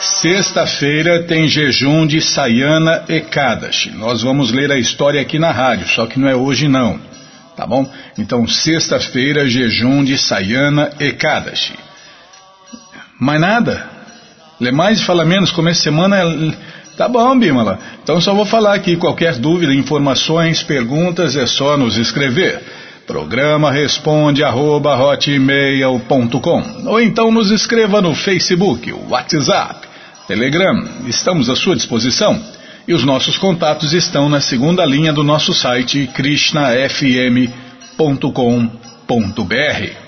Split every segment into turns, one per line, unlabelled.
Sexta-feira tem jejum de Sayana Ekadashi. Nós vamos ler a história aqui na rádio, só que não é hoje não. Tá bom? Então, sexta-feira, jejum de Sayana Ekadashi. Mais nada? Lê mais e fala menos. Começo de semana é... Tá bom, Bimala. Então só vou falar aqui. Qualquer dúvida, informações, perguntas, é só nos escrever. Programa responde arroba hotmail.com ou então nos escreva no Facebook, WhatsApp, Telegram. Estamos à sua disposição. E os nossos contatos estão na segunda linha do nosso site krishnafm.com.br.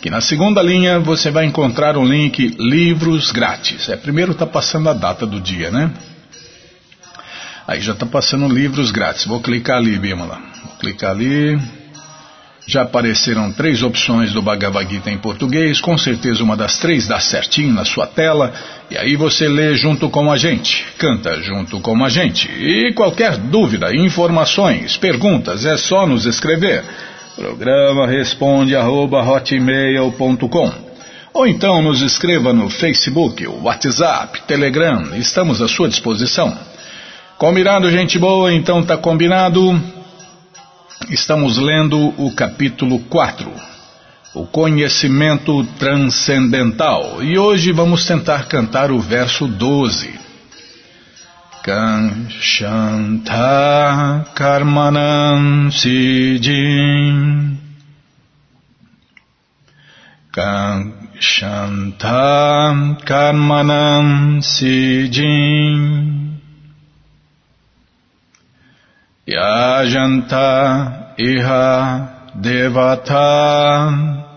que na segunda linha você vai encontrar um link livros grátis. É, primeiro está passando a data do dia, né? Aí já está passando livros grátis. Vou clicar ali, Bimala. Vou clicar ali. Já apareceram três opções do Bhagavad Gita em português. Com certeza uma das três dá certinho na sua tela. E aí você lê junto com a gente, canta junto com a gente. E qualquer dúvida, informações, perguntas, é só nos escrever. Programa responde arroba hotmail.com ou então nos escreva no Facebook, WhatsApp, Telegram, estamos à sua disposição. Combinado, gente boa? Então tá combinado. Estamos lendo o capítulo 4, o conhecimento transcendental, e hoje vamos tentar cantar o verso 12. Shanta Karmanam Sijin Shanta Karmanam Sijin Yajanta Iha Devata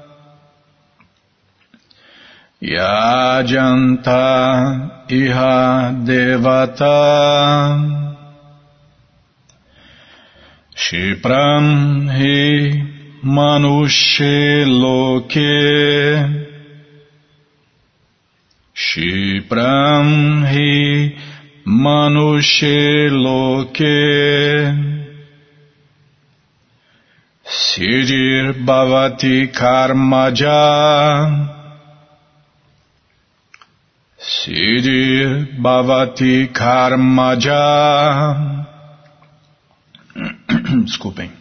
Yajanta iha devata. Shipram hi manushe loke. Shipram hi manushe loke. Sidir bhavati karmaja Siddhi Bhavati Karmaja. Desculpem.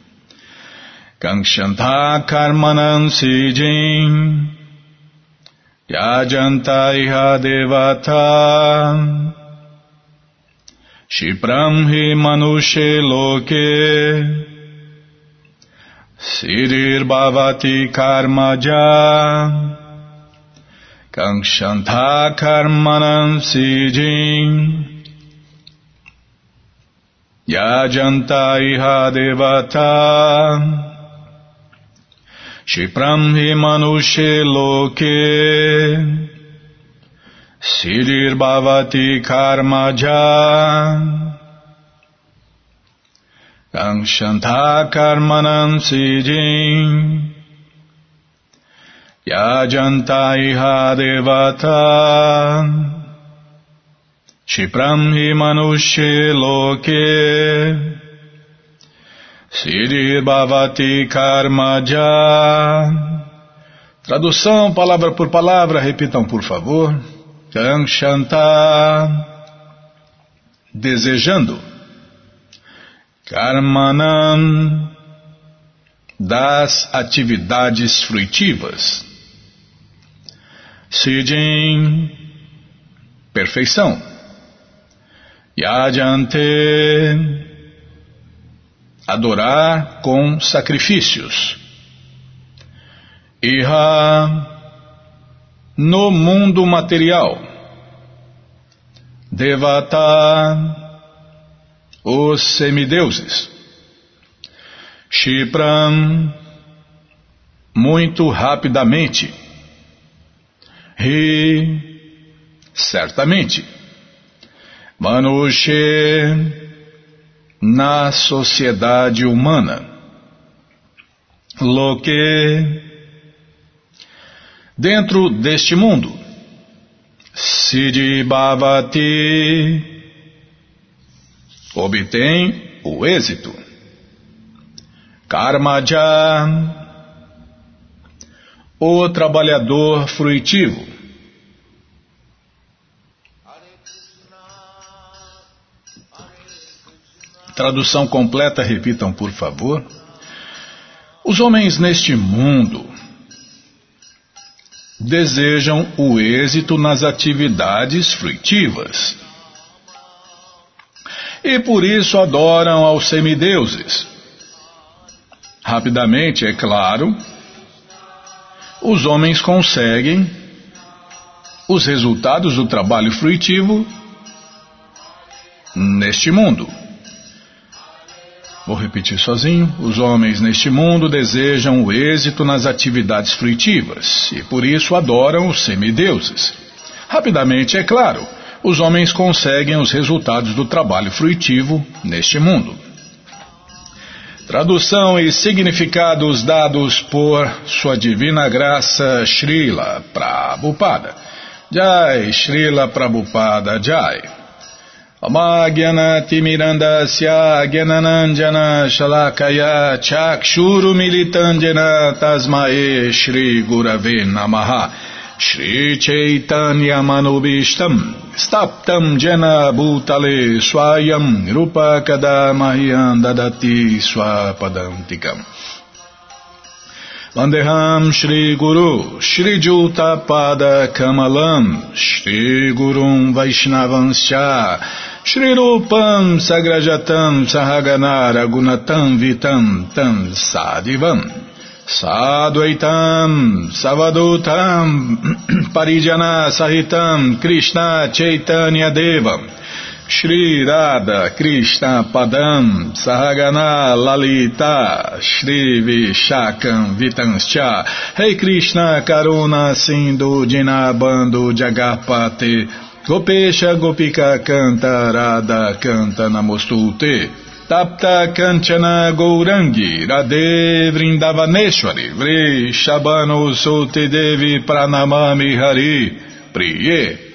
Kangshanta Karmanan Sijin. Yajanta Iha Devata. Shipramhi Manushe Loke. Siddhir Bhavati Karmaja. Kangshanta karmanam sijin. Yajanta iha devata. Shipram hi manushe loke. Siddhir bhavati karmaja Kangshanta karmanam sijin Yajanta iha devata Shipram hi manushe loke Bhavati Karmaja. Tradução palavra por palavra, repitam por favor. Kanshanta. Desejando. Karmanam. Das atividades fruitivas. Siddhim. Perfeição. Yajante adorar com sacrifícios. Iha no mundo material. Devata os semideuses. Shipram muito rapidamente. Ri certamente. Manushe na sociedade humana. Loque dentro deste mundo. Siddhi obtém o êxito. Karmaja o trabalhador fruitivo. Tradução completa, repitam por favor. Os homens neste mundo desejam o êxito nas atividades fruitivas. E por isso adoram aos semideuses. Rapidamente, é claro, os homens conseguem os resultados do trabalho fruitivo neste mundo. Vou repetir sozinho. Os homens neste mundo desejam o êxito nas atividades fruitivas e por isso adoram os semideuses. Rapidamente, é claro, os homens conseguem os resultados do trabalho fruitivo neste mundo. Tradução e significados dados por Sua Divina Graça Srila Prabhupada. Jai Srila Prabhupada Jai. Chakshuru Militandjana Tasmae Shri Gurave Namaha. Shri Chaitanya Manubishtam Staptam Jana Bhutale Swayam Rupa Kadamahyam Dadati Swapadantikam. Vandeham Shri Guru Shri Juta Pada Kamalam Shri Gurum Vaishnavanscha Shri Rupam Sagrajatam Sahaganara Gunatam Vitam Tam Sadivam Sadvaitam Savadutam Parijana Sahitam Krishna Chaitanya Devam Shri Radha Krishna Padam Sahagana Lalita Shri Vishakam Vitanscha Rei hey Krishna Karuna Sindhu Dinabando Jagapate Gopesha Gopika Canta Radha Canta Namostute. Tapta Kanchana Gourangi Radhe Vrindavaneshwari. Vri Shabano Sote Devi Pranamami Hari. Priye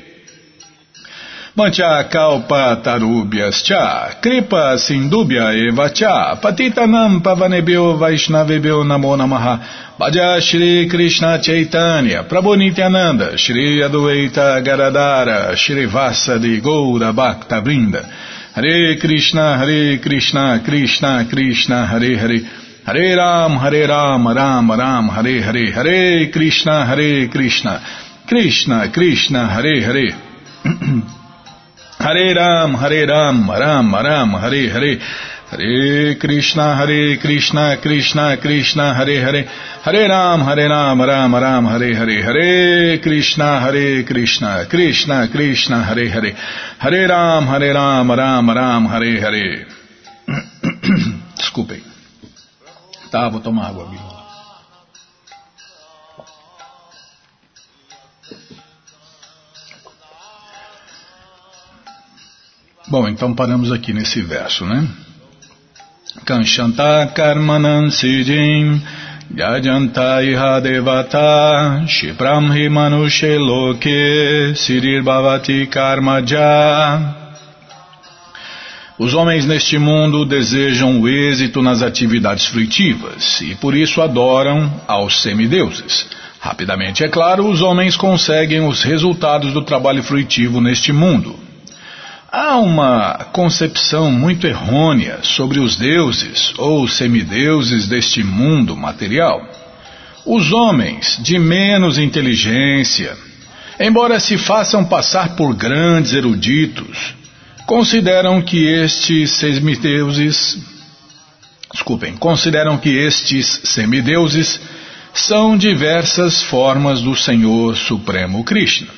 Mancha kalpa tarubhyas cha, kripa sindubhya eva cha, patitanam pavanebhyo vaishnavebhyo namo namaha, Bhaja Shri Krishna Chaitanya, Prabhu Nityananda, Shri Adueita Garadara, Shri Vasadi Goura Bhakta Brinda, Hare Krishna, Hare Krishna, Krishna Krishna, Hare Hare, Hare Ram, Hare Ram, Ram Ram, Hare Hare, Hare Krishna, Hare Krishna, Krishna Krishna, Hare Hare. Hare Ram, Hare Ram, Ram Ram, Hare Hare. Hare Krishna, Hare Krishna, Krishna Krishna, Hare Hare. Hare Ram, Hare Ram, Ram Ram, Hare Hare. Hare Krishna, Hare Krishna, Krishna Krishna, Hare Hare. Hare Ram, Hare Ram, Ram Ram, Hare Hare. Desculpem. Tá, vou tomar água, amigo. Bom, então paramos aqui nesse verso, né? Kanshanta karmanan siddhim yajanta iha devata shipram hi manushe loke siddhir bhavati Os homens neste mundo desejam o êxito nas atividades fruitivas e por isso adoram aos semideuses. Rapidamente, é claro, os homens conseguem os resultados do trabalho fruitivo neste mundo. Há uma concepção muito errônea sobre os deuses ou semideuses deste mundo material. Os homens de menos inteligência, embora se façam passar por grandes eruditos, consideram que estes semideuses, desculpem, consideram que estes semideuses são diversas formas do Senhor Supremo Krishna.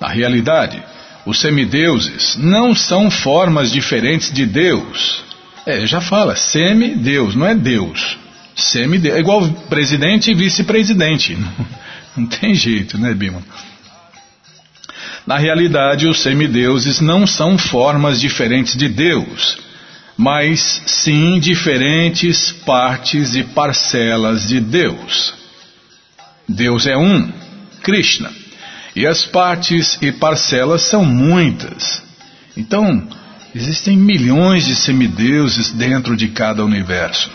Na realidade, os semideuses não são formas diferentes de Deus. É, já fala, semideus, não é Deus. Semideus, é igual presidente e vice-presidente. Não, tem jeito, né, Bima? Na realidade, os semideuses não são formas diferentes de Deus, mas sim diferentes partes e parcelas de Deus. Deus é um, Krishna, e as partes e parcelas são muitas. Então, existem milhões de semideuses dentro de cada universo.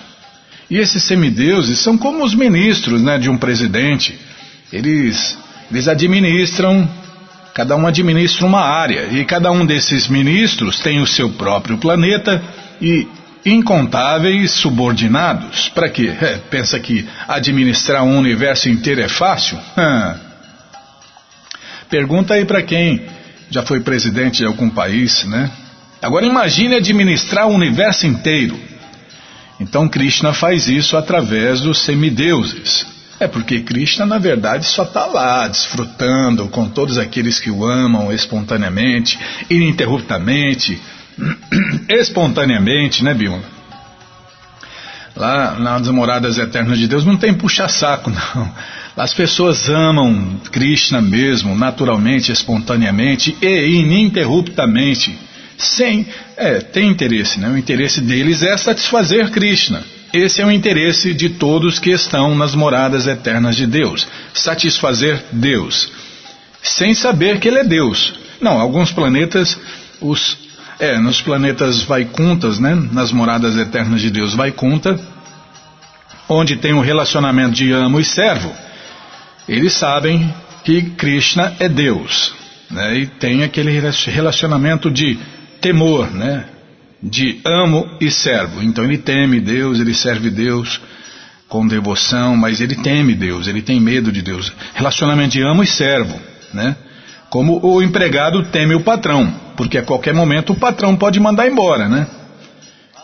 E esses semideuses são como os ministros né, de um presidente. Eles, eles administram Cada um administra uma área e cada um desses ministros tem o seu próprio planeta e incontáveis subordinados. Para quê? É, pensa que administrar um universo inteiro é fácil? Pergunta aí para quem já foi presidente de algum país, né? Agora imagine administrar o universo inteiro. Então Krishna faz isso através dos semideuses. É porque Krishna, na verdade, só está lá, desfrutando com todos aqueles que o amam espontaneamente, ininterruptamente, espontaneamente, né, Bímola? Lá nas moradas eternas de Deus não tem puxa-saco, não. As pessoas amam Krishna mesmo, naturalmente, espontaneamente e ininterruptamente. Sem. É, tem interesse, né? O interesse deles é satisfazer Krishna. Esse é o interesse de todos que estão nas moradas eternas de Deus, satisfazer Deus, sem saber que Ele é Deus. Não, alguns planetas, os, é, nos planetas Vaikuntas, né, nas moradas eternas de Deus Vaikunta, onde tem um relacionamento de amo e servo, eles sabem que Krishna é Deus, né, e tem aquele relacionamento de temor, né, de amo e servo. Então ele teme Deus, ele serve Deus com devoção, mas ele teme Deus, ele tem medo de Deus. Relacionamento de amo e servo, né? Como o empregado teme o patrão, porque a qualquer momento o patrão pode mandar embora, né?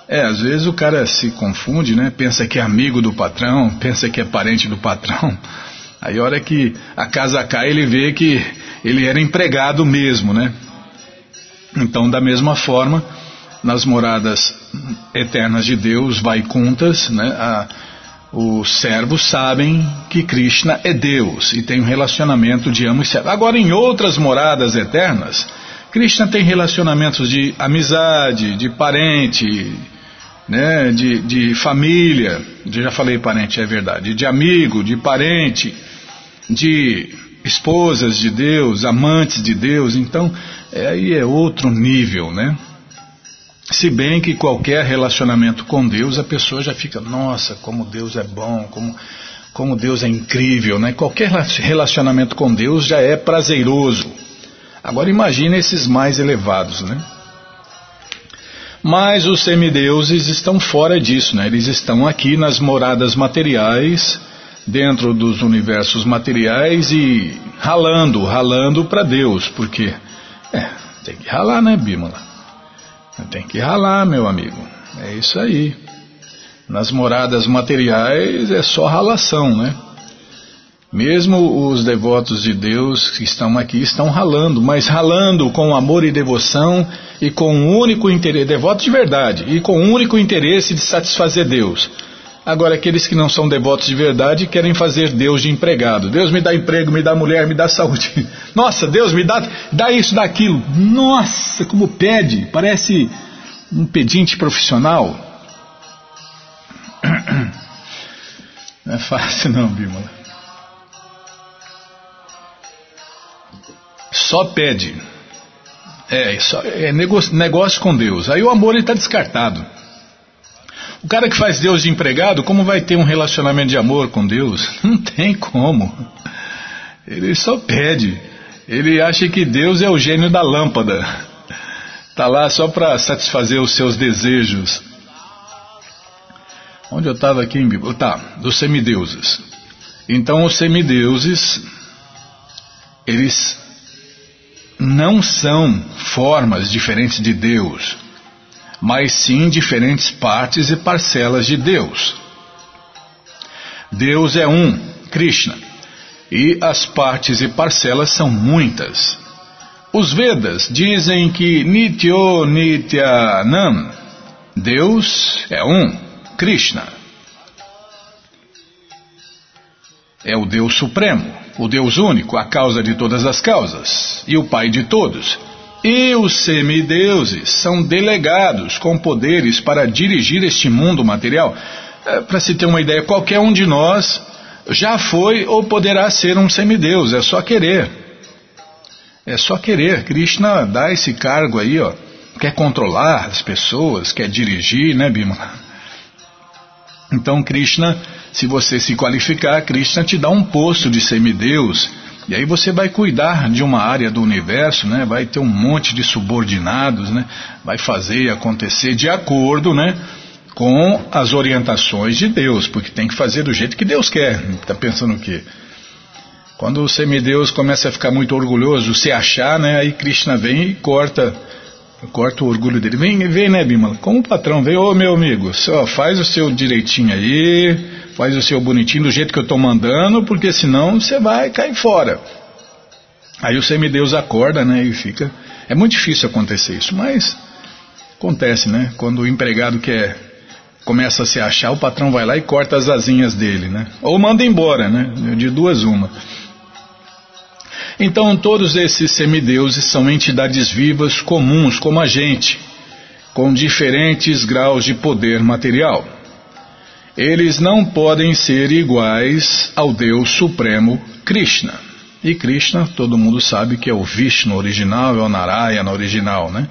É, às vezes o cara se confunde, né? Pensa que é amigo do patrão, pensa que é parente do patrão. Aí a hora que a casa cai, ele vê que ele era empregado mesmo, né? Então, da mesma forma, nas moradas eternas de Deus, Vaikuntas, né, a, os servos sabem que Krishna é Deus e tem um relacionamento de amo e servo. Agora, em outras moradas eternas, Krishna tem relacionamentos de amizade, de parente, né, de, de família, já falei parente, é verdade, de amigo, de parente, de esposas de Deus, amantes de Deus, então é, aí é outro nível, né? Se bem que qualquer relacionamento com Deus, a pessoa já fica, nossa, como Deus é bom, como, como Deus é incrível, né? Qualquer relacionamento com Deus já é prazeroso. Agora imagine esses mais elevados, né? Mas os semideuses estão fora disso, né? Eles estão aqui nas moradas materiais, dentro dos universos materiais e ralando, ralando para Deus, porque é, tem que ralar, né, Bímola? Tem que ralar, meu amigo. É isso aí. Nas moradas materiais é só ralação, né? Mesmo os devotos de Deus que estão aqui estão ralando, mas ralando com amor e devoção e com um único interesse, devotos de verdade, e com um único interesse de satisfazer Deus. Agora, aqueles que não são devotos de verdade querem fazer Deus de empregado. Deus me dá emprego, me dá mulher, me dá saúde. Nossa, Deus me dá, dá isso, dá aquilo. Nossa, como pede. Parece um pedinte profissional. Não é fácil não, Bímola. Só pede. É, isso é negócio, negócio com Deus. Aí o amor está descartado. O cara que faz Deus de empregado, como vai ter um relacionamento de amor com Deus? Não tem como. Ele só pede. Ele acha que Deus é o gênio da lâmpada. Está lá só para satisfazer os seus desejos. Onde eu estava aqui em Bíblia? Tá, dos semideuses. Então os semideuses, eles não são formas diferentes de Deus, mas sim diferentes partes e parcelas de Deus. Deus é um, Krishna, e as partes e parcelas são muitas. Os Vedas dizem que Nityo Nityanam, Deus é um, Krishna. É o Deus Supremo, o Deus único, a causa de todas as causas e o Pai de todos. E os semideuses são delegados com poderes para dirigir este mundo material. É, para se ter uma ideia, qualquer um de nós já foi ou poderá ser um semideus, é só querer. É só querer. Krishna dá esse cargo aí, ó. Quer controlar as pessoas, quer dirigir, né, Bima? Então, Krishna, se você se qualificar, Krishna te dá um posto de semideus. E aí você vai cuidar de uma área do universo, né? Vai ter um monte de subordinados, né? Vai fazer acontecer de acordo, né? Com as orientações de Deus, porque tem que fazer do jeito que Deus quer. Está pensando o quê? Quando o semideus começa a ficar muito orgulhoso, se achar, né? Aí Krishna vem e corta Corta o orgulho dele. Vem, vem, né, Bimala? Como patrão, vem, ô meu amigo, só faz o seu direitinho aí, faz o seu bonitinho do jeito que eu estou mandando, porque senão você vai cair fora. Aí o semideus acorda, né, e fica. É muito difícil acontecer isso, mas acontece, né? Quando o empregado quer começa a se achar, o patrão vai lá e corta as asinhas dele, né? Ou manda embora, né? De duas uma. Então, todos esses semideuses são entidades vivas comuns como a gente, com diferentes graus de poder material. Eles não podem ser iguais ao Deus Supremo Krishna. E Krishna, todo mundo sabe que é o Vishnu original, é o Narayana original, né?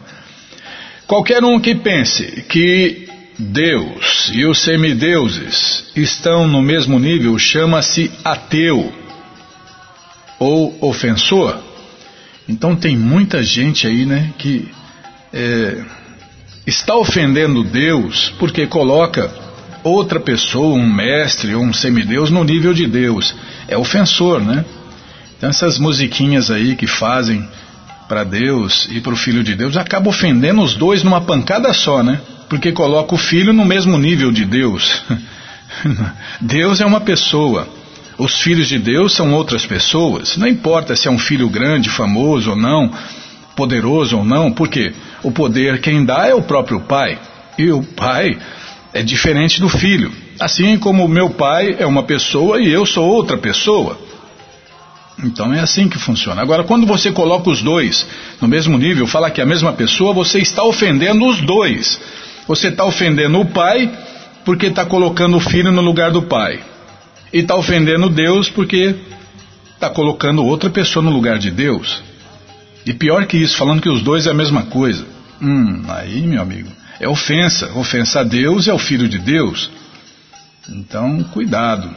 Qualquer um que pense que Deus e os semideuses estão no mesmo nível chama-se ateu ou ofensor. Então tem muita gente aí, né, que é, está ofendendo Deus porque coloca outra pessoa, um mestre ou um semideus, no nível de Deus. É ofensor, né? Então essas musiquinhas aí que fazem para Deus e para o Filho de Deus acaba ofendendo os dois numa pancada só, né? Porque coloca o Filho no mesmo nível de Deus. Deus é uma pessoa. Os filhos de Deus são outras pessoas. Não importa se é um filho grande, famoso ou não, poderoso ou não, porque o poder quem dá é o próprio Pai. E o Pai é diferente do filho. Assim como o meu pai é uma pessoa e eu sou outra pessoa. Então é assim que funciona. Agora, quando você coloca os dois no mesmo nível, fala que é a mesma pessoa, você está ofendendo os dois. Você está ofendendo o pai porque está colocando o filho no lugar do pai e está ofendendo Deus porque está colocando outra pessoa no lugar de Deus. E pior que isso, falando que os dois é a mesma coisa. Hum, aí, meu amigo, é ofensa. Ofensa a Deus e ao Filho de Deus. Então, cuidado.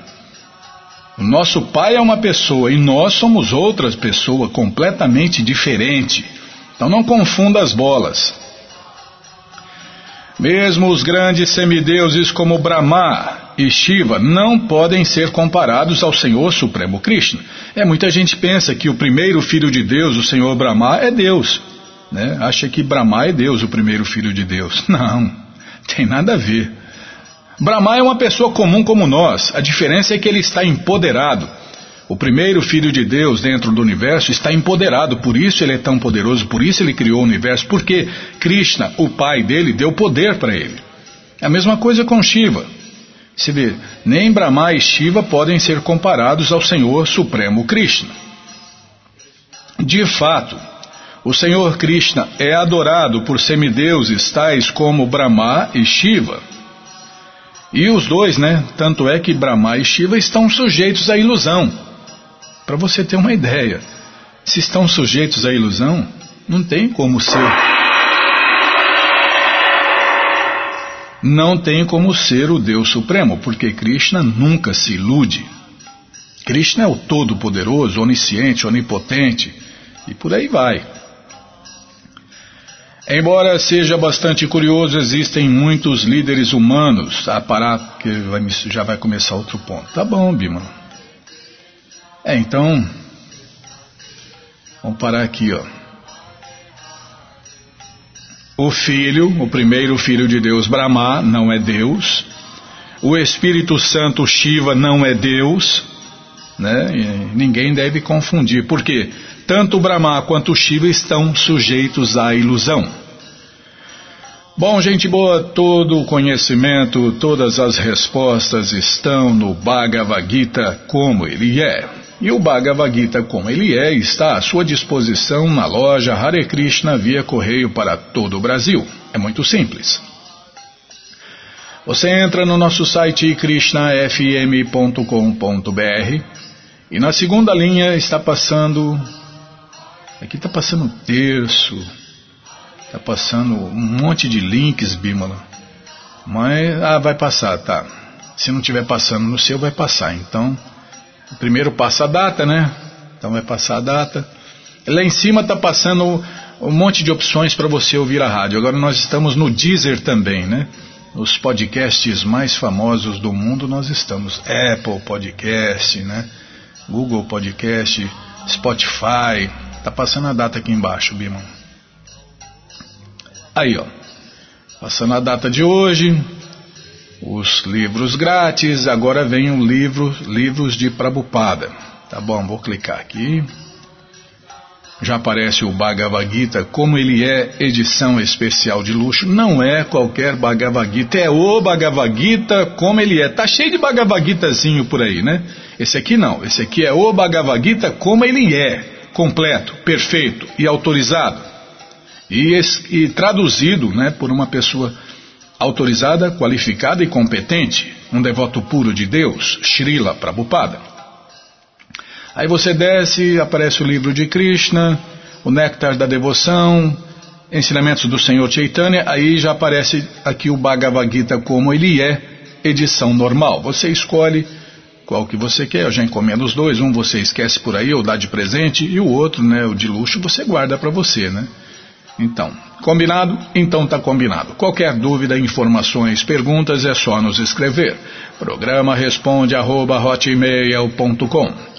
O nosso pai é uma pessoa e nós somos outras pessoas completamente diferente. Então não confunda as bolas. Mesmo os grandes semideuses como Brahma e Shiva não podem ser comparados ao Senhor Supremo Krishna. É, muita gente pensa que o primeiro filho de Deus, o Senhor Brahma, é Deus. Né? Acha que Brahma é Deus, o primeiro filho de Deus. Não, tem nada a ver. Brahma é uma pessoa comum como nós, a diferença é que ele está empoderado. O primeiro filho de Deus dentro do universo está empoderado, por isso ele é tão poderoso, por isso ele criou o universo, porque Krishna, o pai dele, deu poder para ele. É a mesma coisa com Shiva. Se vê, nem Brahma e Shiva podem ser comparados ao Senhor Supremo Krishna. De fato, o Senhor Krishna é adorado por semideuses tais como Brahma e Shiva. E os dois, né? Tanto é que Brahma e Shiva estão sujeitos à ilusão. Para você ter uma ideia, se estão sujeitos à ilusão, Não tem como ser. Não tem como ser o Deus Supremo, porque Krishna nunca se ilude. Krishna é o Todo-Poderoso, Onisciente, Onipotente e por aí vai. Embora seja bastante curioso, existem muitos líderes humanos. Ah, parar, que vai, já vai começar outro ponto. Tá bom, Bima. É, então. Vamos parar aqui, ó. O filho, o primeiro filho de Deus, Brahma, não é Deus. O Espírito Santo, Shiva, não é Deus. Né? Ninguém deve confundir. Por quê? Tanto Brahma quanto Shiva estão sujeitos à ilusão. Bom, gente boa, todo o conhecimento, todas as respostas estão no Bhagavad Gita como ele é. E o Bhagavad Gita como ele é está à sua disposição na loja Hare Krishna via correio para todo o Brasil. É muito simples. Você entra no nosso site krishnafm.com.br e na segunda linha está passando. Aqui está passando terço Tá passando um monte de links, Bímola. Mas, ah, vai passar, tá. Se não tiver passando no seu, vai passar. Então, primeiro passa a data, né? Então vai passar a data. Lá em cima tá passando um monte de opções para você ouvir a rádio. Agora nós estamos no Deezer também, né? Os podcasts mais famosos do mundo nós estamos. Apple Podcast, né? Google Podcast, Spotify. Tá passando a data aqui embaixo, Bimon. Aí, ó. Passando a data de hoje, os livros grátis, agora vem o livro Livros de Prabupada. Tá bom, vou clicar aqui. Já aparece o Bhagavad Gita, como ele é edição especial de luxo. Não é qualquer Bhagavad Gita, é o Bhagavad Gita como ele é. Tá cheio de Bhagavad Gitazinho por aí, né? Esse aqui não, esse aqui é o Bhagavad Gita como ele é. Completo, perfeito e autorizado e, e traduzido né, por uma pessoa autorizada, qualificada e competente, um devoto puro de Deus, Srila Prabhupada. Aí você desce, aparece o livro de Krishna, o Néctar da Devoção, Ensinamentos do Senhor Chaitanya, aí já aparece aqui o Bhagavad Gita como ele é, edição normal. Você escolhe qual que você quer, eu já encomendo os dois, um você esquece por aí ou dá de presente, e o outro, né, o de luxo, você guarda para você, né? Então, combinado? Então tá combinado. Qualquer dúvida, informações, perguntas é só nos escrever. Programa responde arroba,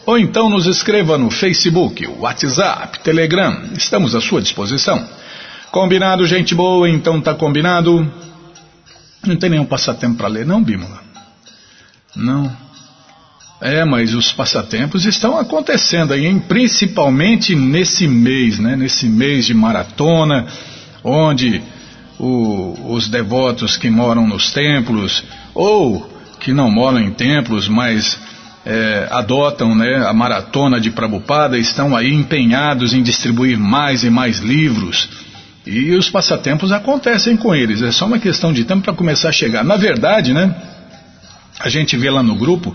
ou então nos escreva no Facebook, WhatsApp, Telegram. Estamos à sua disposição. Combinado, gente boa? Então tá combinado. Não tem nenhum passatempo para ler, não, Bímola? Não. É, mas os passatempos estão acontecendo aí, hein? principalmente nesse mês, né? nesse mês de maratona, onde o, os devotos que moram nos templos, ou que não moram em templos, mas é, adotam né, a maratona de Prabhupada, estão aí empenhados em distribuir mais e mais livros. E os passatempos acontecem com eles, é só uma questão de tempo para começar a chegar. Na verdade, né, a gente vê lá no grupo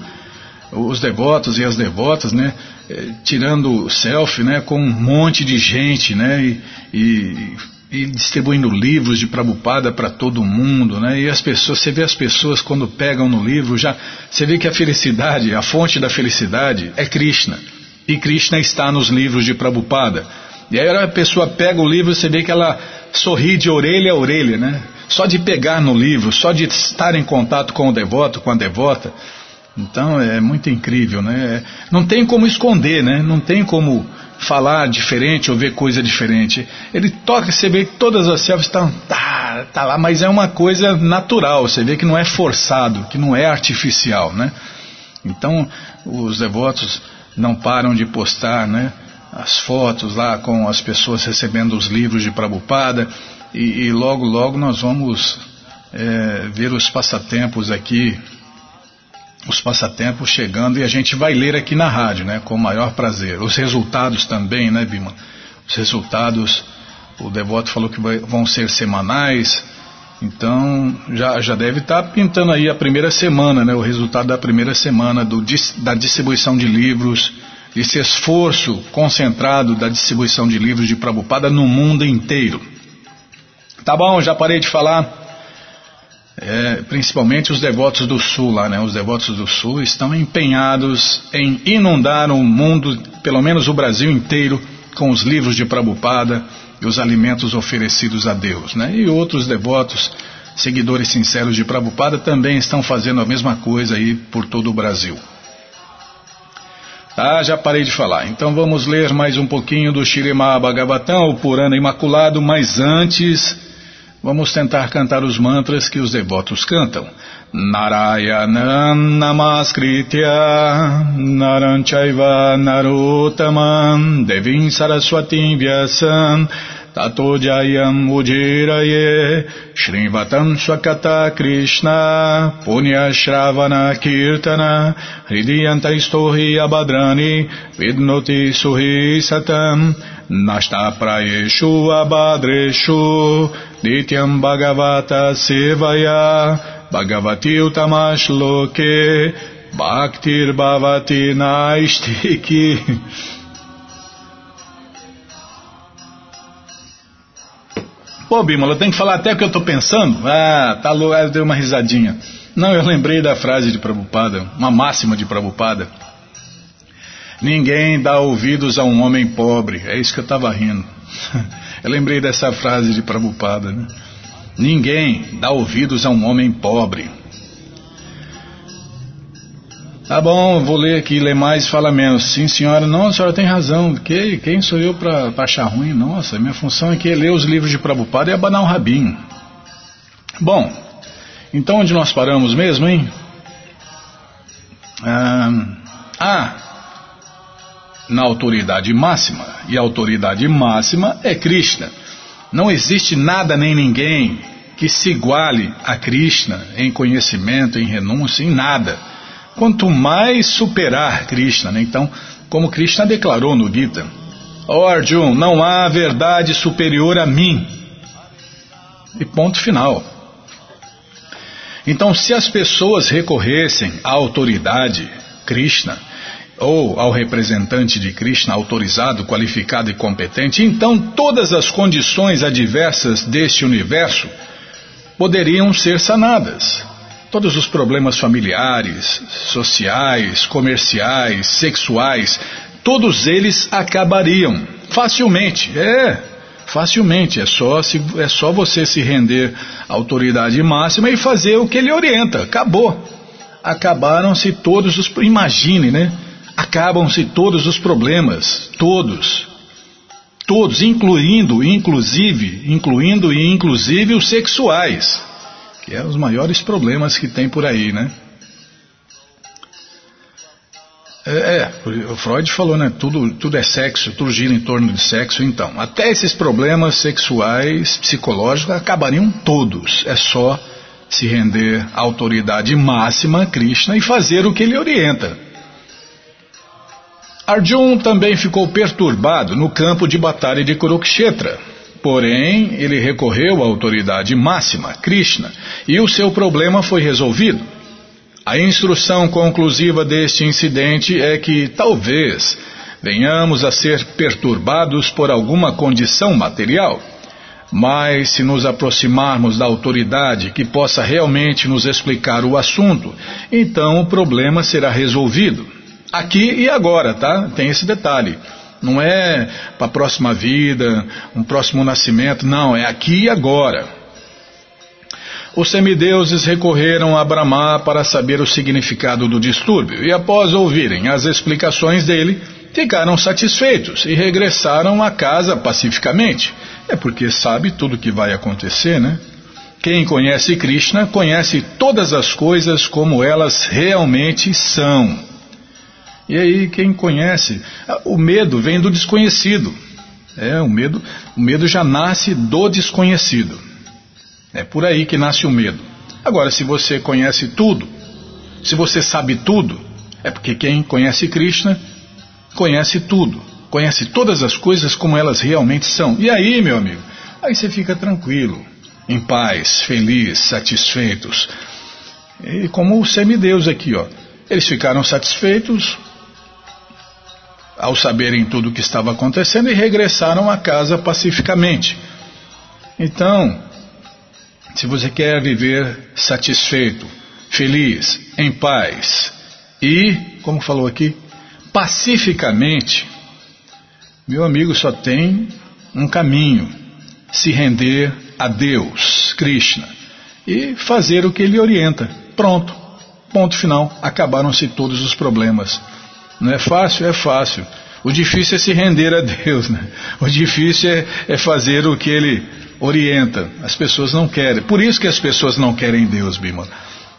os devotos e as devotas, né, eh, tirando selfie, né, com um monte de gente, né, e, e, e distribuindo livros de Prabhupada para todo mundo, né, e as pessoas, você vê as pessoas quando pegam no livro, já, você vê que a felicidade, a fonte da felicidade é Krishna, e Krishna está nos livros de Prabhupada. E aí a pessoa pega o livro, você vê que ela sorri de orelha a orelha, né? Só de pegar no livro, só de estar em contato com o devoto, com a devota, então é muito incrível, né? Não tem como esconder, né? Não tem como falar diferente ou ver coisa diferente. Ele toca, você vê que todas as selfies estão tá, tá lá, mas é uma coisa natural. Você vê que não é forçado, que não é artificial, né? Então os devotos não param de postar, né? As fotos lá com as pessoas recebendo os livros de Prabhupada e, e logo logo nós vamos é, ver os passatempos aqui os passatempos chegando e a gente vai ler aqui na rádio, né, com o maior prazer. Os resultados também, né, Bima? Os resultados, o devoto falou que vai, vão ser semanais, então já, já deve estar tá pintando aí a primeira semana, né, o resultado da primeira semana do, da distribuição de livros esse esforço concentrado da distribuição de livros de Prabhupada no mundo inteiro. Tá bom, já parei de falar. É, principalmente os devotos do Sul lá, né? Os devotos do Sul estão empenhados em inundar o mundo, pelo menos o Brasil inteiro, com os livros de Prabhupada e os alimentos oferecidos a Deus, né? E outros devotos, seguidores sinceros de Prabhupada também estão fazendo a mesma coisa aí por todo o Brasil. Ah, já parei de falar. Então vamos ler mais um pouquinho do Shirimá Bhagavatam, o Purana Imaculado, mas antes vamos tentar cantar os mantras que os devotos cantam. Narayanam Namaskritya Naranchaiva Narotaman Devim Saraswatim Tato Jayam Ujiraye Shrivatam Swakata Krishna Punya Shravana Kirtana Hridiyanta Istohi Abadrani Vidnoti Suhi Satam Nasta Prayeshu Abadreshu Nityam Bhagavata Sevaya Bhagavati Utamash Loke Pô, Bímola, tem que falar até o que eu estou pensando? Ah, tá louco, eu dei uma risadinha. Não, eu lembrei da frase de Prabhupada, uma máxima de Prabhupada. Ninguém dá ouvidos a um homem pobre. É isso que eu estava rindo. Eu lembrei dessa frase de Prabhupada. Né? Ninguém dá ouvidos a um homem pobre. Tá bom, vou ler aqui, ler mais fala menos. Sim, senhora, não, a senhora tem razão. Que, quem sou eu para achar ruim? Nossa, minha função aqui é ler os livros de Prabhupada e abanar um rabinho. Bom, então onde nós paramos mesmo, hein? Ah, ah, na autoridade máxima. E a autoridade máxima é Krishna. Não existe nada nem ninguém que se iguale a Krishna em conhecimento, em renúncia, em nada quanto mais superar Krishna. Né? Então, como Krishna declarou no Gita, oh Arjun, não há verdade superior a mim. E ponto final. Então, se as pessoas recorressem à autoridade Krishna, ou ao representante de Krishna autorizado, qualificado e competente, então todas as condições adversas deste universo poderiam ser sanadas todos os problemas familiares, sociais, comerciais, sexuais, todos eles acabariam facilmente. É, facilmente. É só, se, é só você se render à autoridade máxima e fazer o que ele orienta. Acabou. Acabaram-se todos os. Imagine, né? Acabam-se todos os problemas. Todos. Todos, incluindo, inclusive, incluindo e inclusive os sexuais que é os maiores problemas que tem por aí, né? É, é, o Freud falou, né? Tudo, tudo é sexo, tudo gira em torno de sexo. Então, até esses problemas sexuais, psicológicos, acabariam todos. É só se render à autoridade máxima, Krishna, e fazer o que ele orienta. Arjun também ficou perturbado no campo de batalha de Kurukshetra Porém, ele recorreu à autoridade máxima, Krishna, e o seu problema foi resolvido. A instrução conclusiva deste incidente é que talvez venhamos a ser perturbados por alguma condição material. Mas se nos aproximarmos da autoridade que possa realmente nos explicar o assunto, então o problema será resolvido. Aqui e agora, tá? Tem esse detalhe. Não é para a próxima vida, um próximo nascimento, não, é aqui e agora. Os semideuses recorreram a Brahma para saber o significado do distúrbio e, após ouvirem as explicações dele, ficaram satisfeitos e regressaram a casa pacificamente. É porque sabe tudo o que vai acontecer, né? Quem conhece Krishna conhece todas as coisas como elas realmente são. E aí quem conhece, o medo vem do desconhecido. É, o medo, o medo já nasce do desconhecido. É por aí que nasce o medo. Agora, se você conhece tudo, se você sabe tudo, é porque quem conhece Krishna conhece tudo, conhece todas as coisas como elas realmente são. E aí, meu amigo, aí você fica tranquilo, em paz, feliz, satisfeitos. E como o semideus aqui, ó. Eles ficaram satisfeitos, ao saberem tudo o que estava acontecendo e regressaram a casa pacificamente. Então, se você quer viver satisfeito, feliz, em paz e, como falou aqui, pacificamente, meu amigo só tem um caminho: se render a Deus, Krishna, e fazer o que ele orienta. Pronto, ponto final. Acabaram-se todos os problemas. Não é fácil? É fácil. O difícil é se render a Deus, né? O difícil é, é fazer o que Ele orienta. As pessoas não querem. Por isso que as pessoas não querem Deus, Bima.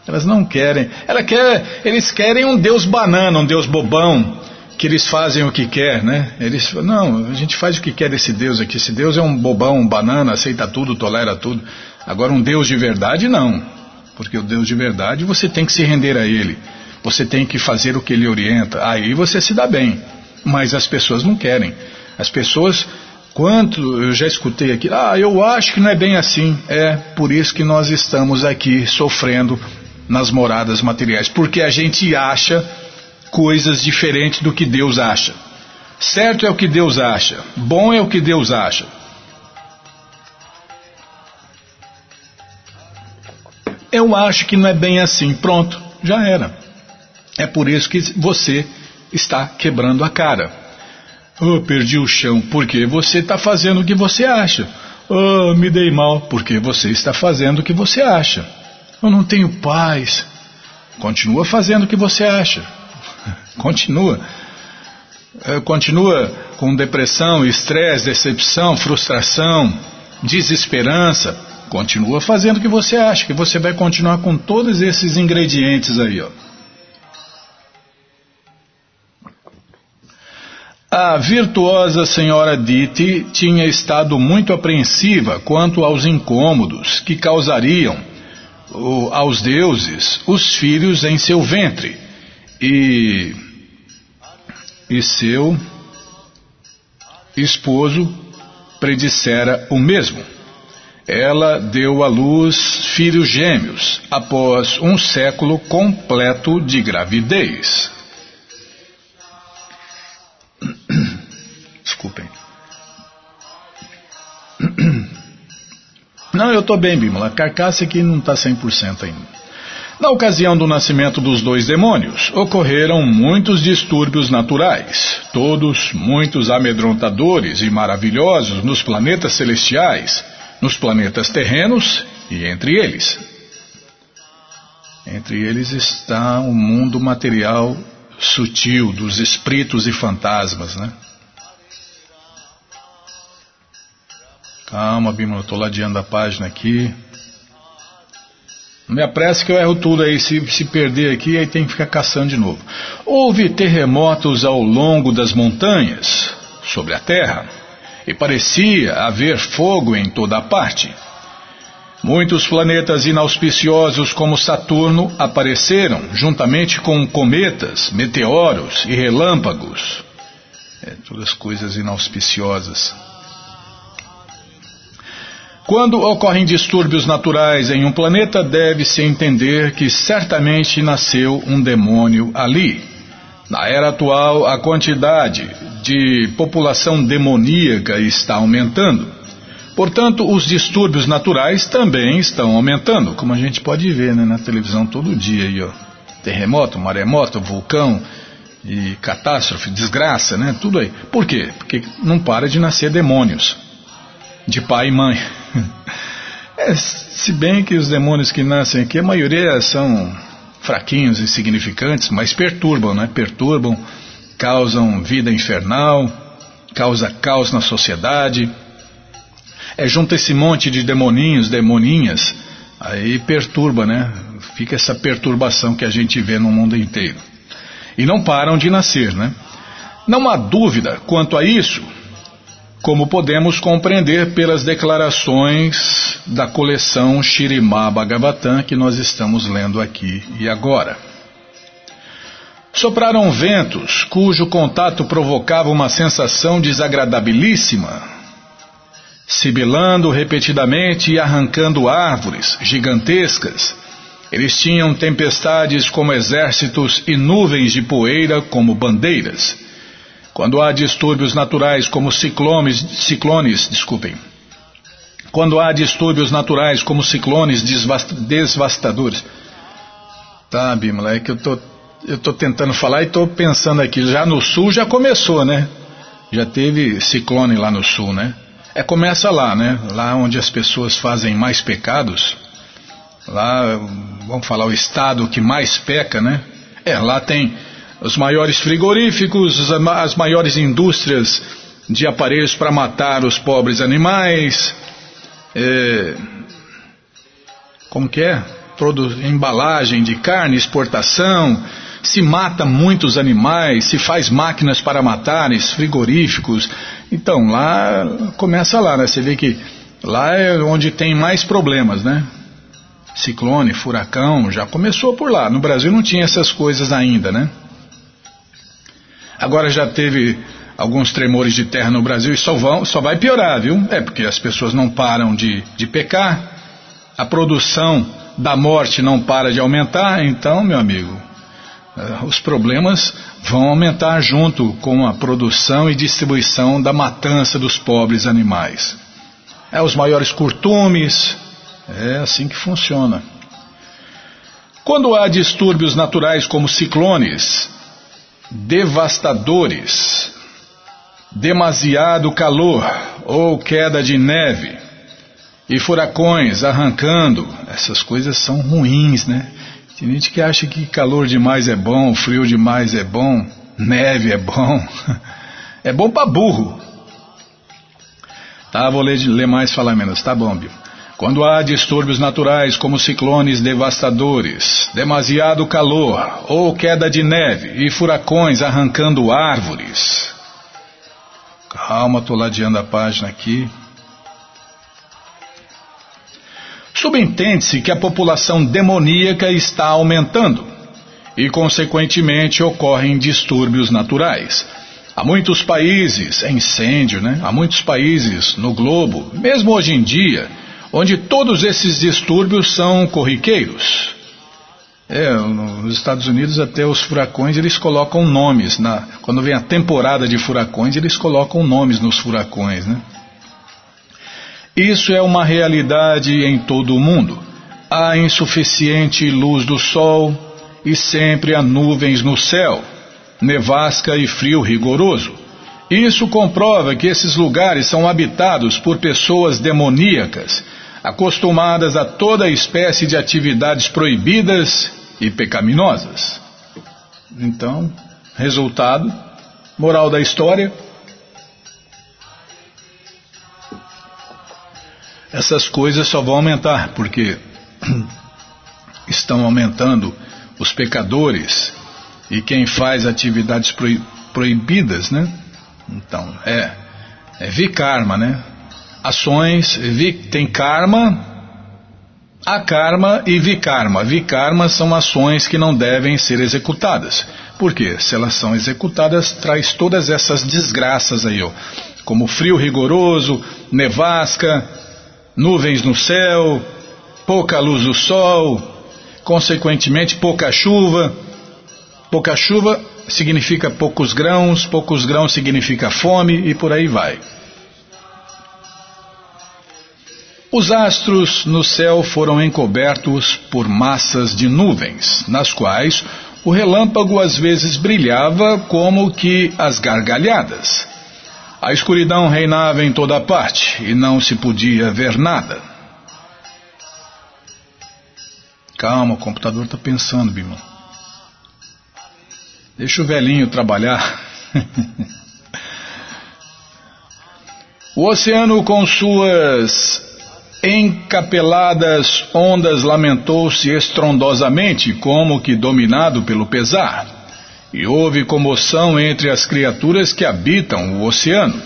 Elas não querem. Ela quer, eles querem um Deus banana, um Deus bobão, que eles fazem o que quer, né? Eles não, a gente faz o que quer desse Deus aqui. Esse Deus é um bobão, um banana, aceita tudo, tolera tudo. Agora um Deus de verdade não, porque o Deus de verdade você tem que se render a Ele. Você tem que fazer o que ele orienta. Aí você se dá bem. Mas as pessoas não querem. As pessoas, quanto eu já escutei aqui, ah, eu acho que não é bem assim. É por isso que nós estamos aqui sofrendo nas moradas materiais. Porque a gente acha coisas diferentes do que Deus acha. Certo é o que Deus acha. Bom é o que Deus acha. Eu acho que não é bem assim. Pronto, já era. É por isso que você está quebrando a cara. Oh, perdi o chão, porque você está fazendo o que você acha. Oh, me dei mal, porque você está fazendo o que você acha. Eu não tenho paz. Continua fazendo o que você acha. Continua. É, continua com depressão, estresse, decepção, frustração, desesperança. Continua fazendo o que você acha, que você vai continuar com todos esses ingredientes aí, ó. A virtuosa senhora Diti tinha estado muito apreensiva quanto aos incômodos que causariam aos deuses os filhos em seu ventre e, e seu esposo predissera o mesmo. Ela deu à luz filhos gêmeos após um século completo de gravidez. Desculpem. Não, eu estou bem, Bímola. A carcaça aqui não está 100% ainda. Na ocasião do nascimento dos dois demônios, ocorreram muitos distúrbios naturais, todos muitos amedrontadores e maravilhosos nos planetas celestiais, nos planetas terrenos e entre eles. Entre eles está o mundo material sutil dos espíritos e fantasmas, né? Calma, Bima, eu estou ladeando a página aqui. Não me apresse que eu erro tudo aí. Se, se perder aqui, aí tem que ficar caçando de novo. Houve terremotos ao longo das montanhas, sobre a terra, e parecia haver fogo em toda a parte. Muitos planetas inauspiciosos como Saturno apareceram, juntamente com cometas, meteoros e relâmpagos. É, todas coisas inauspiciosas. Quando ocorrem distúrbios naturais em um planeta, deve-se entender que certamente nasceu um demônio ali. Na era atual, a quantidade de população demoníaca está aumentando. Portanto, os distúrbios naturais também estão aumentando, como a gente pode ver né, na televisão todo dia. Aí, ó. Terremoto, maremoto, vulcão e catástrofe, desgraça, né? Tudo aí. Por quê? Porque não para de nascer demônios, de pai e mãe. É, se bem que os demônios que nascem aqui, a maioria são fraquinhos, insignificantes, mas perturbam, né? Perturbam, causam vida infernal, causa caos na sociedade. É, junta esse monte de demoninhos, demoninhas, aí perturba, né? Fica essa perturbação que a gente vê no mundo inteiro. E não param de nascer, né? Não há dúvida quanto a isso, como podemos compreender pelas declarações da coleção Shirimá Bhagavatam que nós estamos lendo aqui e agora. Sopraram ventos cujo contato provocava uma sensação desagradabilíssima, sibilando repetidamente e arrancando árvores gigantescas. Eles tinham tempestades como exércitos e nuvens de poeira como bandeiras Quando há distúrbios naturais como ciclones, ciclones, desculpem. Quando há distúrbios naturais como ciclones devastadores. Tá, Bimala, é que eu tô, eu tô tentando falar e tô pensando aqui. Já no sul já começou, né? Já teve ciclone lá no sul, né? É, começa lá, né? Lá onde as pessoas fazem mais pecados. Lá, vamos falar, o estado que mais peca, né? É, lá tem os maiores frigoríficos, as maiores indústrias de aparelhos para matar os pobres animais. É, como que é? Produ embalagem de carne, exportação. Se mata muitos animais, se faz máquinas para matar, frigoríficos. Então, lá começa lá, né? Você vê que lá é onde tem mais problemas, né? Ciclone, furacão, já começou por lá. No Brasil não tinha essas coisas ainda, né? Agora já teve alguns tremores de terra no Brasil e só, vão, só vai piorar, viu? É porque as pessoas não param de, de pecar, a produção da morte não para de aumentar, então, meu amigo, os problemas vão aumentar junto com a produção e distribuição da matança dos pobres animais. É os maiores curtumes, é assim que funciona. Quando há distúrbios naturais como ciclones, devastadores, demasiado calor ou queda de neve e furacões arrancando, essas coisas são ruins, né? Tem gente que acha que calor demais é bom, frio demais é bom, neve é bom. É bom para burro. Tá, vou ler, ler mais, falar menos. Tá bom, Bill. Quando há distúrbios naturais como ciclones devastadores, demasiado calor ou queda de neve e furacões arrancando árvores. Calma, estou ladeando a página aqui. Subentende-se que a população demoníaca está aumentando e, consequentemente, ocorrem distúrbios naturais. Há muitos países, é incêndio, né? Há muitos países no globo, mesmo hoje em dia, onde todos esses distúrbios são corriqueiros. É, nos Estados Unidos até os furacões eles colocam nomes na, quando vem a temporada de furacões eles colocam nomes nos furacões, né? Isso é uma realidade em todo o mundo. Há insuficiente luz do sol e sempre há nuvens no céu, nevasca e frio rigoroso. Isso comprova que esses lugares são habitados por pessoas demoníacas acostumadas a toda espécie de atividades proibidas e pecaminosas. Então, resultado, moral da história, essas coisas só vão aumentar, porque estão aumentando os pecadores e quem faz atividades proibidas, né? Então, é, é vikarma, né? ações, tem karma, a karma e vikarma. Vikarma são ações que não devem ser executadas. Por quê? Se elas são executadas, traz todas essas desgraças aí, ó, como frio rigoroso, nevasca, nuvens no céu, pouca luz do sol, consequentemente pouca chuva. Pouca chuva significa poucos grãos, poucos grãos significa fome e por aí vai. Os astros no céu foram encobertos por massas de nuvens, nas quais o relâmpago às vezes brilhava como que as gargalhadas. A escuridão reinava em toda parte e não se podia ver nada. Calma, o computador está pensando, Bima. Deixa o velhinho trabalhar. o oceano, com suas encapeladas ondas lamentou-se estrondosamente, como que dominado pelo pesar. E houve comoção entre as criaturas que habitam o oceano.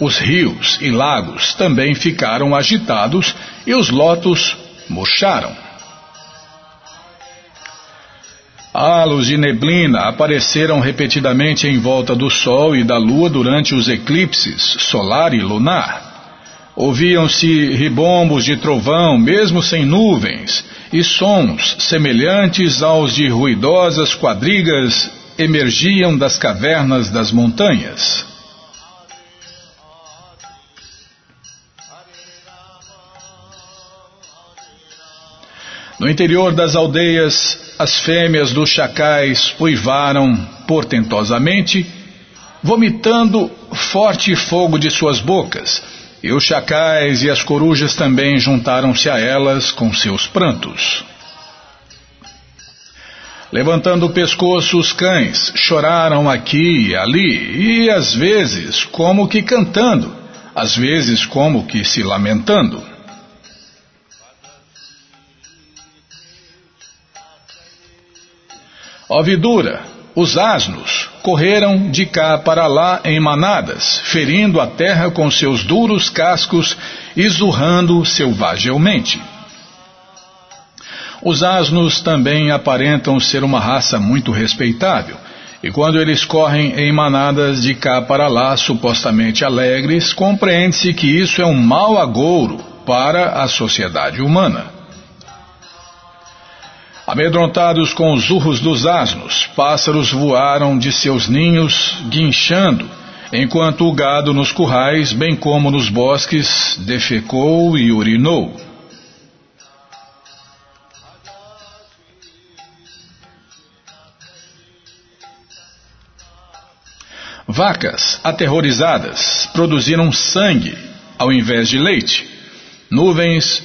Os rios e lagos também ficaram agitados e os lotos murcharam. Halos de neblina apareceram repetidamente em volta do Sol e da Lua durante os eclipses solar e lunar. Ouviam-se ribombos de trovão, mesmo sem nuvens, e sons semelhantes aos de ruidosas quadrigas emergiam das cavernas das montanhas. No interior das aldeias, as fêmeas dos chacais uivaram portentosamente, vomitando forte fogo de suas bocas, e os chacais e as corujas também juntaram-se a elas com seus prantos. Levantando o pescoço, os cães choraram aqui e ali, e às vezes como que cantando, às vezes como que se lamentando. Ó vidura, os asnos correram de cá para lá em manadas, ferindo a terra com seus duros cascos e zurrando selvagemente. Os asnos também aparentam ser uma raça muito respeitável, e quando eles correm em manadas de cá para lá, supostamente alegres, compreende-se que isso é um mau agouro para a sociedade humana. Amedrontados com os urros dos asnos, pássaros voaram de seus ninhos, guinchando, enquanto o gado nos currais, bem como nos bosques, defecou e urinou. Vacas, aterrorizadas, produziram sangue ao invés de leite. Nuvens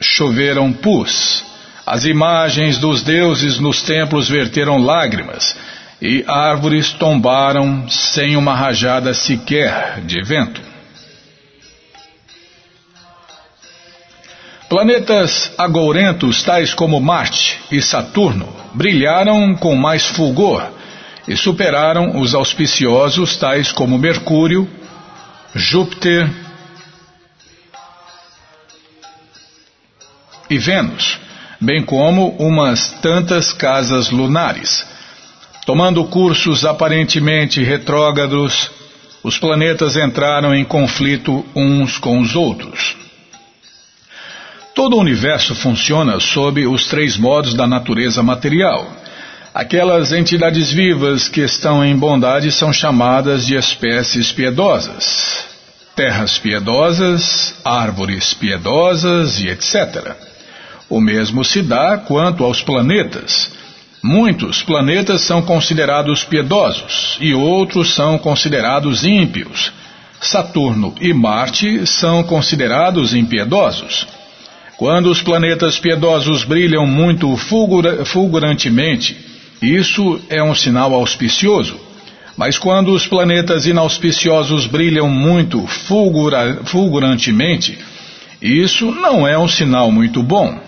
choveram pus. As imagens dos deuses nos templos verteram lágrimas, e árvores tombaram sem uma rajada sequer de vento. Planetas agourentos tais como Marte e Saturno brilharam com mais fulgor e superaram os auspiciosos tais como Mercúrio, Júpiter e Vênus bem como umas tantas casas lunares. Tomando cursos aparentemente retrógrados, os planetas entraram em conflito uns com os outros. Todo o universo funciona sob os três modos da natureza material. Aquelas entidades vivas que estão em bondade são chamadas de espécies piedosas, terras piedosas, árvores piedosas e etc. O mesmo se dá quanto aos planetas. Muitos planetas são considerados piedosos e outros são considerados ímpios. Saturno e Marte são considerados impiedosos. Quando os planetas piedosos brilham muito fulgura, fulgurantemente, isso é um sinal auspicioso. Mas quando os planetas inauspiciosos brilham muito fulgura, fulgurantemente, isso não é um sinal muito bom.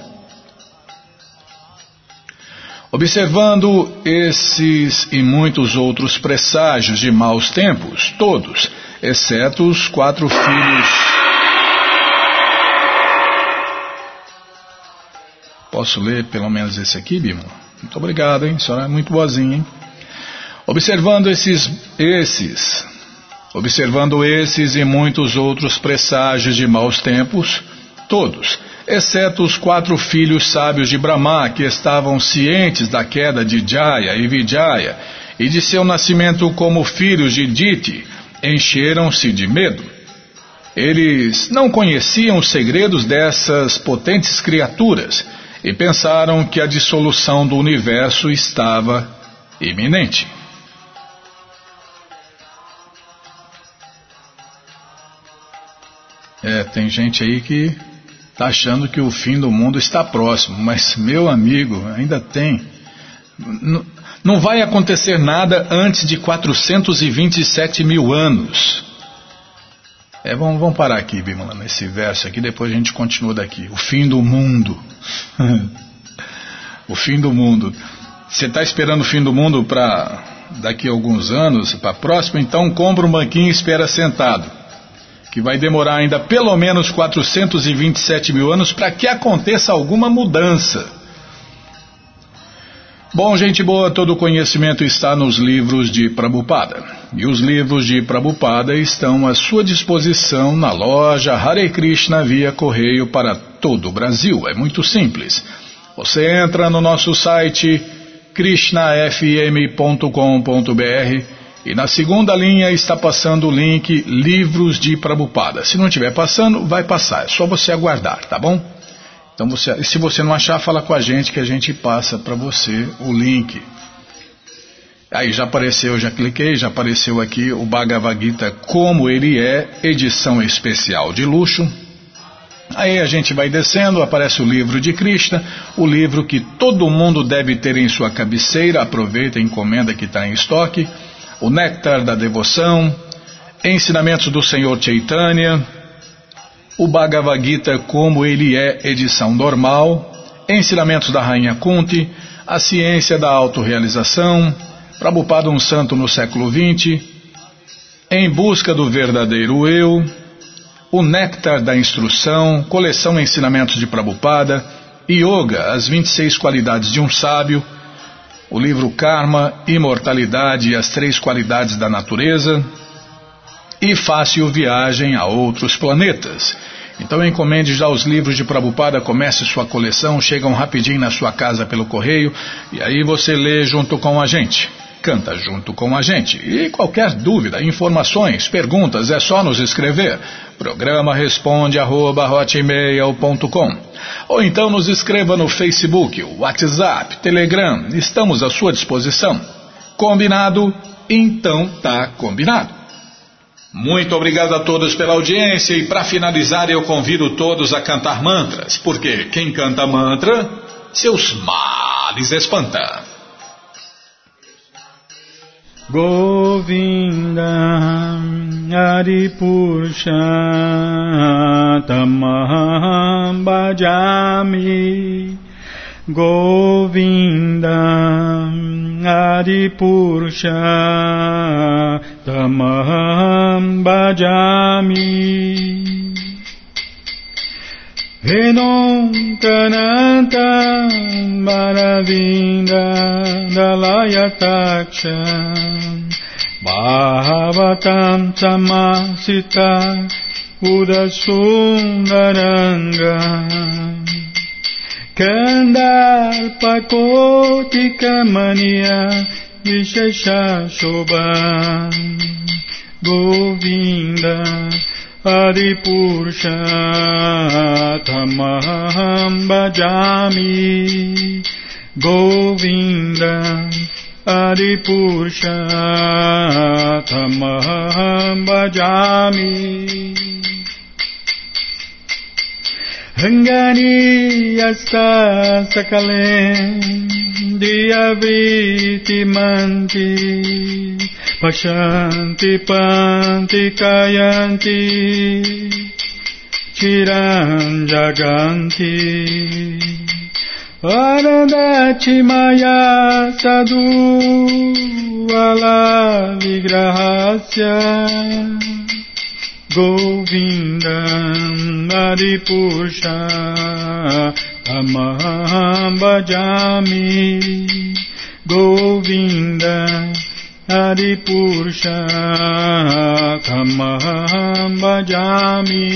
Observando esses e muitos outros presságios de maus tempos, todos, exceto os quatro filhos. Posso ler pelo menos esse aqui, Bimo? Muito obrigado, hein? A senhora é muito boazinha, hein? Observando esses, esses, observando esses e muitos outros presságios de maus tempos, todos, exceto os quatro filhos sábios de Brahma, que estavam cientes da queda de Jaya e Vijaya e de seu nascimento como filhos de Diti, encheram-se de medo. Eles não conheciam os segredos dessas potentes criaturas e pensaram que a dissolução do universo estava iminente. É, tem gente aí que está achando que o fim do mundo está próximo, mas, meu amigo, ainda tem. Não vai acontecer nada antes de 427 mil anos. É, vamos, vamos parar aqui, Bimala, nesse verso aqui, depois a gente continua daqui. O fim do mundo. o fim do mundo. Você está esperando o fim do mundo para daqui a alguns anos, para próximo? Então compra um banquinho e espera sentado que vai demorar ainda pelo menos 427 mil anos para que aconteça alguma mudança. Bom, gente boa, todo o conhecimento está nos livros de Prabhupada. E os livros de Prabhupada estão à sua disposição na loja Hare Krishna via correio para todo o Brasil. É muito simples. Você entra no nosso site krishnafm.com.br e na segunda linha está passando o link Livros de Prabupada. Se não estiver passando, vai passar, é só você aguardar, tá bom? Então, você, se você não achar, fala com a gente que a gente passa para você o link. Aí já apareceu, já cliquei, já apareceu aqui o Bhagavad Gita como ele é, edição especial de luxo. Aí a gente vai descendo, aparece o livro de Krishna, o livro que todo mundo deve ter em sua cabeceira, aproveita e encomenda que está em estoque, o Néctar da Devoção, Ensinamentos do Senhor Chaitanya, o Bhagavad Gita como ele é, edição normal, Ensinamentos da Rainha Kunti, a Ciência da Autorealização, Prabhupada um Santo no século XX, Em Busca do Verdadeiro Eu, o Néctar da Instrução, Coleção Ensinamentos de Prabhupada, Yoga, as 26 qualidades de um sábio, o livro Karma, Imortalidade e as Três Qualidades da Natureza, e Fácil Viagem a Outros Planetas. Então encomende já os livros de Prabhupada, comece sua coleção, chegam rapidinho na sua casa pelo correio, e aí você lê junto com a gente canta junto com a gente. E qualquer dúvida, informações, perguntas, é só nos escrever. Programa responde arroba, Ou então nos escreva no Facebook, WhatsApp, Telegram, estamos à sua disposição. Combinado? Então tá combinado. Muito obrigado a todos pela audiência e para finalizar eu convido todos a cantar mantras, porque quem canta mantra, seus males espanta.
Govinda Adipurushatamaham Bhajami Govinda Adipurushatamaham Bhajami Venom Kananta Maravinda Dalayataksha Bhavatam Samasita Udasundaranga Kandarpakotika Mania Vishesha Shobha Govinda Adipurushatamaham bhajami Govinda Adipurushatamaham bhajami Rangani yasta sakale diyavriti manti Pashanti panti kayanti Chiran jaganti Govindam Adipusha Tamaham bhajami Govindam Adipurusha Kamaham Bhajami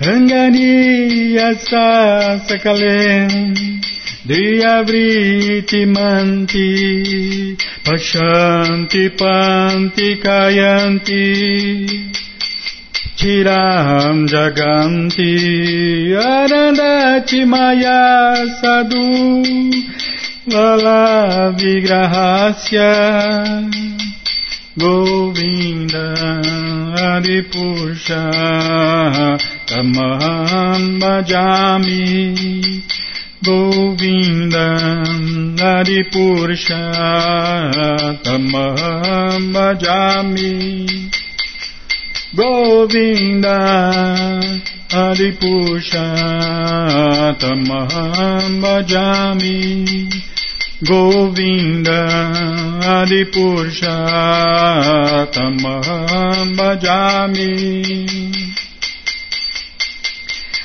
Rangani Asa Sakale Diyavriti Manti Pashanti Panti Kayanti Chiram Jaganti Arandati Maya Sadhu Lala Vigrahasya Govinda Adipusha Tamaham Govinda Adipusha Tamaham Bhajami Govinda Adipusha Tamaham Bhajami Govinda Adipurushatamaham Bhajami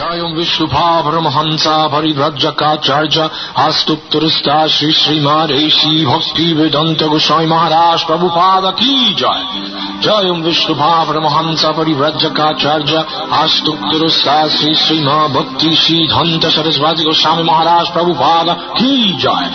Jayam Vishwabhramahamsa Paribhrajakacharya Astupturista Shri Srimadeshi Bhakti Vedanta
Goswami Maharaj Prabhupada Ki Jai Jayam Vishwabhramahamsa Paribhrajakacharya Astupturista Shri Srima Bhakti Shri Dhanta Sarasvati Goswami Maharaj Prabhupada Ki Jai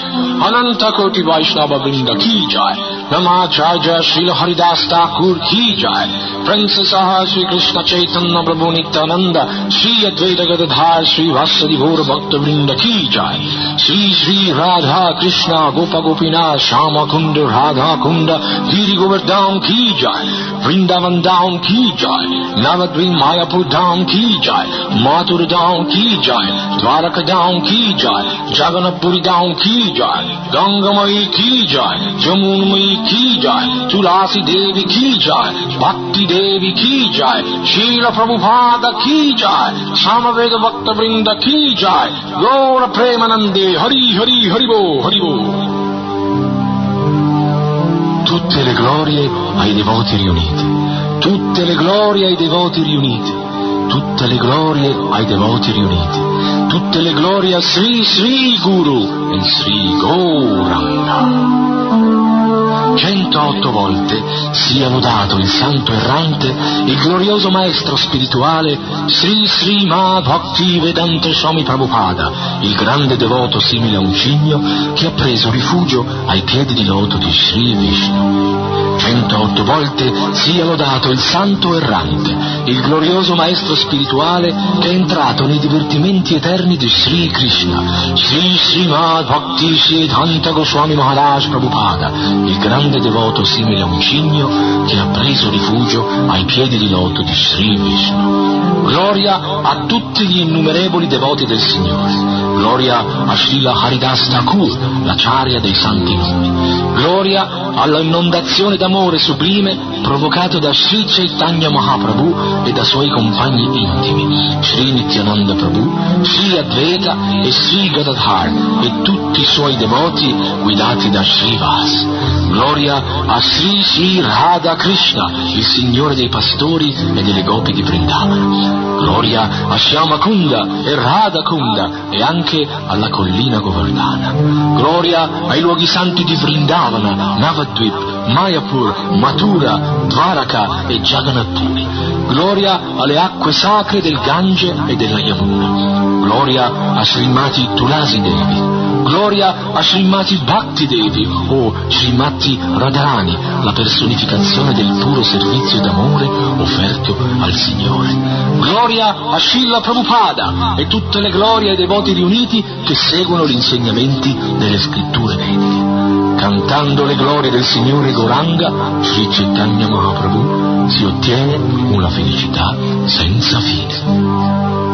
Ananta Koti Vaishnava Vrinda Ki Jai নমাচার্য শ্রীল হরিদাস ঠাকুর কি জয় প্রিন্স সহ শ্রীকৃষ্ণ চৈতন্য প্রভু নিত্যানন্দ শ্রী অদ্বৈত গদার শ্রী ভাস্বরী ভোর ভক্তবৃন্দ কি জয় শ্রী শ্রী রাধা কৃষ্ণ গোপ গোপীনা শ্যাম কুণ্ড রাধা কুণ্ড গিরি গোবর্ধাম কি জয় বৃন্দাবন দাম কি জয় নবদ্বীপ মায়াপুর ধাম কি জয় মাতুর দাম কি জয় দ্বারক দাম কি জয় জগনপুরী দাম কি জয় গঙ্গময়ী কি জয় যমুনময়ী जाय जगन्नपुरी धाम की जाय गंगमयी की जाय जमुनमयी की जाय तुलसी देवी की जाय भक्ति देवी की जाय शील प्रभुपाद की जाय सामवेद भक्त वृंद की जाय गौर प्रेमानंदे हरि हरि हरिबो हरिबो Tutte le glorie ai devoti riuniti, tutte le glorie ai devoti riuniti, tutte le glorie ai devoti riuniti, tutte le glorie a Sri Sri Guru e Sri Gauranga. 108 volte sia lodato il santo errante, il glorioso maestro spirituale Sri Sri Ma Bhakti Vedanta Swami Prabhupada, il grande devoto simile a un cigno che ha preso rifugio ai piedi di loto di Sri Vishnu. 108 volte sia lodato il santo errante, il glorioso maestro spirituale che è entrato nei divertimenti eterni di Sri Krishna, Sri Srimad Bhakti Siddhanta Goswami Maharaj Prabhupada, il grande devoto simile a un cigno che ha preso rifugio ai piedi di loto di Sri Vishnu. Gloria a tutti gli innumerevoli devoti del Signore. Gloria a Srila Haridas Thakur, la charia dei santi nomi. Gloria alla inondazione d'amore sublime provocato da Sri Chaitanya Mahaprabhu e da suoi compagni intimi, Sri Nityananda Prabhu, Sri Advaita e Sri Gadadhar e tutti i suoi devoti guidati da Sri Vas. Gloria a Sri Sri Radha Krishna, il Signore dei pastori e delle gopi di Vrindavana. Gloria a Shyama Kunda e Radha Kunda e anche alla collina Govardhana. Gloria ai luoghi santi di Vrindavana, Navadvip, Mayapur, Mathura, Dvaraka e Jagannath Puri. Gloria alle acque sacre del Gange e della Yamuna. Gloria a Srimati Tulasi Devi. Gloria a Srimati Bhakti Devi o Srimati Radharani, la personificazione del puro servizio d'amore offerto al Signore. Gloria a Shilla Prabhupada e tutte le glorie ai devoti riuniti che seguono gli insegnamenti delle scritture vediche. Cantando le glorie del Signore Goranga, Sri Chaitanya Mahaprabhu, si ottiene una felicità senza fine.